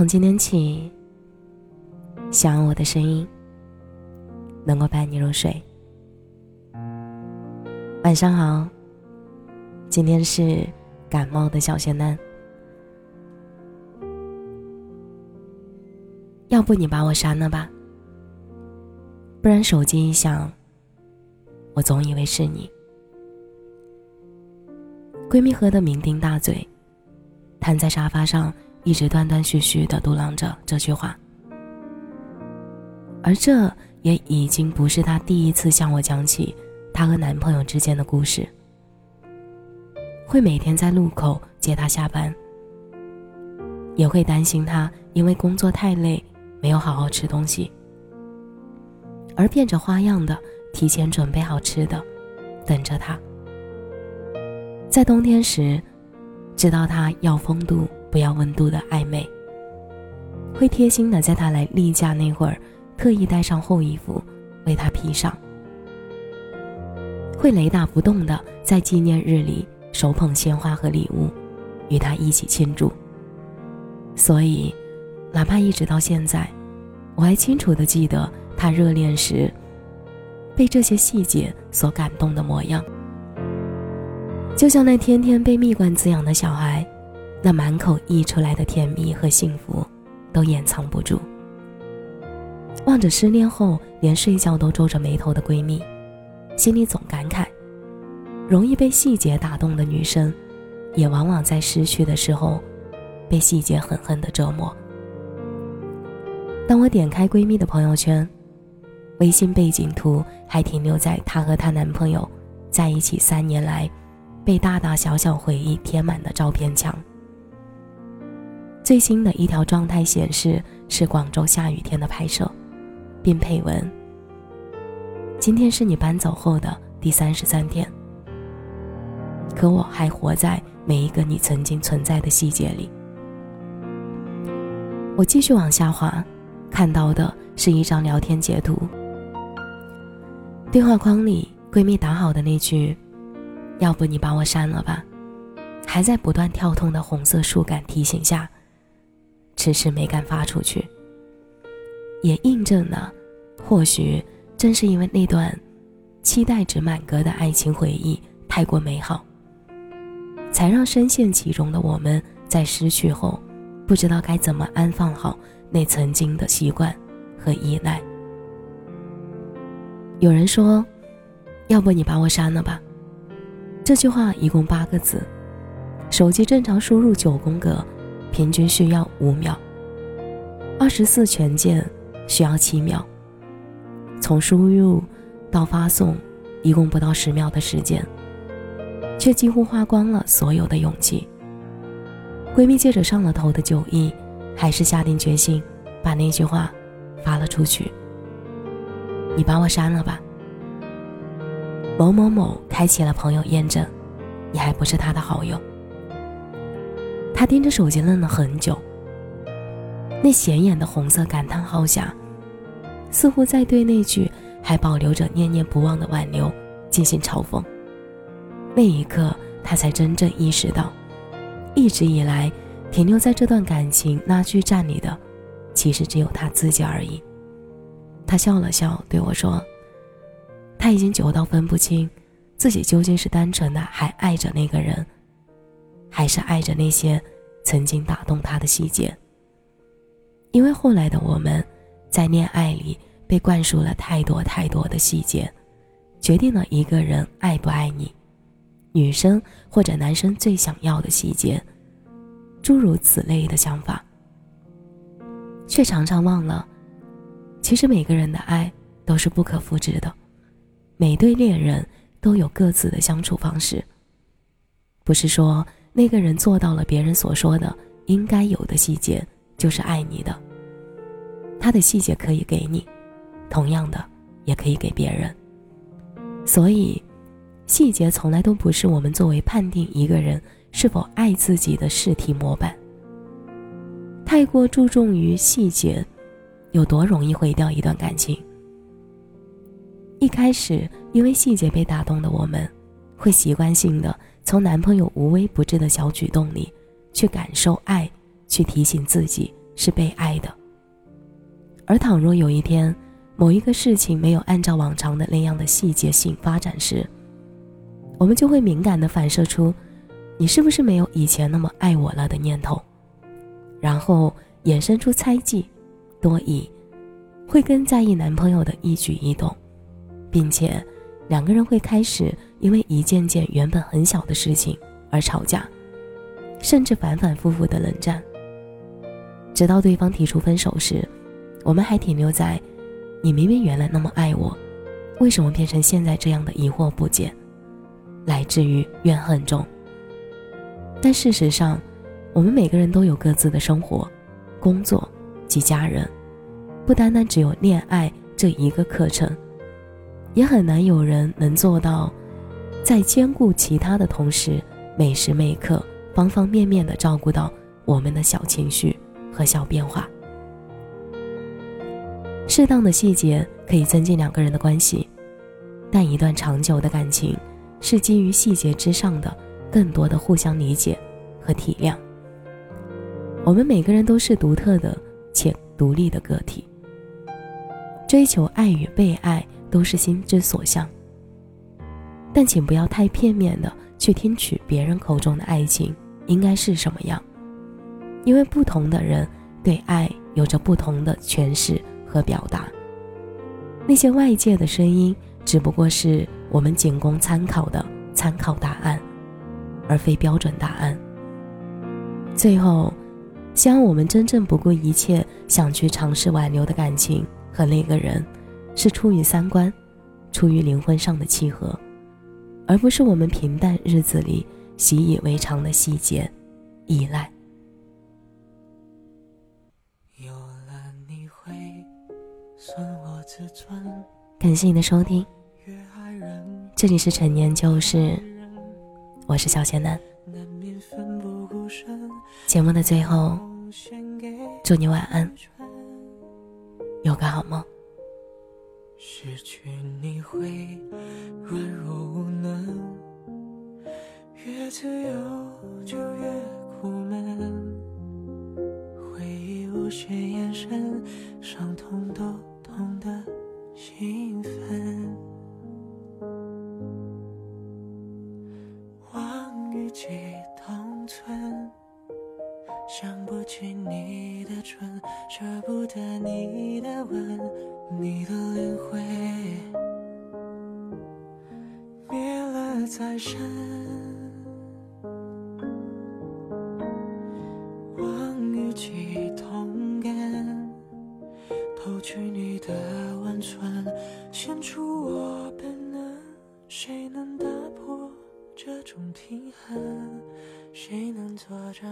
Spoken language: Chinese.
从今天起，希望我的声音能够伴你入睡。晚上好，今天是感冒的小仙丹。要不你把我删了吧，不然手机一响，我总以为是你。闺蜜喝得酩酊大醉，瘫在沙发上，一直断断续续的嘟囔着这句话。而这也已经不是她第一次向我讲起她和男朋友之间的故事。会每天在路口接她下班，也会担心她因为工作太累。没有好好吃东西，而变着花样的提前准备好吃的，等着他。在冬天时，知道他要风度不要温度的暧昧，会贴心的在他来例假那会儿，特意带上厚衣服为他披上，会雷打不动的在纪念日里手捧鲜花和礼物，与他一起庆祝。所以。哪怕一直到现在，我还清楚的记得他热恋时被这些细节所感动的模样，就像那天天被蜜罐滋养的小孩，那满口溢出来的甜蜜和幸福，都掩藏不住。望着失恋后连睡觉都皱着眉头的闺蜜，心里总感慨：容易被细节打动的女生，也往往在失去的时候，被细节狠狠的折磨。当我点开闺蜜的朋友圈，微信背景图还停留在她和她男朋友在一起三年来，被大大小小回忆填满的照片墙。最新的一条状态显示是广州下雨天的拍摄，并配文：“今天是你搬走后的第三十三天，可我还活在每一个你曾经存在的细节里。”我继续往下滑。看到的是一张聊天截图，对话框里闺蜜打好的那句“要不你把我删了吧”，还在不断跳动的红色竖杆提醒下，迟迟没敢发出去。也印证了，或许正是因为那段期待值满格的爱情回忆太过美好，才让深陷其中的我们在失去后，不知道该怎么安放好。那曾经的习惯和依赖。有人说：“要不你把我删了吧。”这句话一共八个字，手机正常输入九宫格，平均需要五秒；二十四全键需要七秒。从输入到发送，一共不到十秒的时间，却几乎花光了所有的勇气。闺蜜借着上了头的酒意。还是下定决心，把那句话发了出去。你把我删了吧。某某某开启了朋友验证，你还不是他的好友。他盯着手机愣了很久，那显眼的红色感叹号下，似乎在对那句还保留着念念不忘的挽留进行嘲讽。那一刻，他才真正意识到，一直以来。停留在这段感情拉锯战里的，其实只有他自己而已。他笑了笑，对我说：“他已经久到分不清，自己究竟是单纯的还爱着那个人，还是爱着那些曾经打动他的细节。因为后来的我们，在恋爱里被灌输了太多太多的细节，决定了一个人爱不爱你。女生或者男生最想要的细节。”诸如此类的想法，却常常忘了，其实每个人的爱都是不可复制的，每对恋人都有各自的相处方式。不是说那个人做到了别人所说的应该有的细节就是爱你的，他的细节可以给你，同样的也可以给别人。所以，细节从来都不是我们作为判定一个人。是否爱自己的试题模板？太过注重于细节，有多容易毁掉一段感情？一开始因为细节被打动的我们，会习惯性的从男朋友无微不至的小举动里，去感受爱，去提醒自己是被爱的。而倘若有一天，某一个事情没有按照往常的那样的细节性发展时，我们就会敏感地反射出，你是不是没有以前那么爱我了的念头，然后衍生出猜忌、多疑，会更在意男朋友的一举一动，并且两个人会开始因为一件件原本很小的事情而吵架。甚至反反复复的冷战，直到对方提出分手时，我们还停留在“你明明原来那么爱我，为什么变成现在这样的疑惑不解”，来自于怨恨中。但事实上，我们每个人都有各自的生活、工作及家人，不单单只有恋爱这一个课程，也很难有人能做到在兼顾其他的同时，每时每刻。方方面面的照顾到我们的小情绪和小变化，适当的细节可以增进两个人的关系，但一段长久的感情是基于细节之上的更多的互相理解和体谅。我们每个人都是独特的且独立的个体，追求爱与被爱都是心之所向，但请不要太片面的。去听取别人口中的爱情应该是什么样，因为不同的人对爱有着不同的诠释和表达。那些外界的声音只不过是我们仅供参考的参考答案，而非标准答案。最后，希望我们真正不顾一切想去尝试挽留的感情和那个人，是出于三观，出于灵魂上的契合。而不是我们平淡日子里习以为常的细节依赖。感谢你的收听，这里是陈年旧事，我是小贤男。节目的最后，祝你晚安，有个好梦。失去你会软弱无能，越自由就越苦闷，回忆无限延伸，伤痛都再深，望雨季同感，偷取你的温存，献出我本能。谁能打破这种平衡？谁能作证？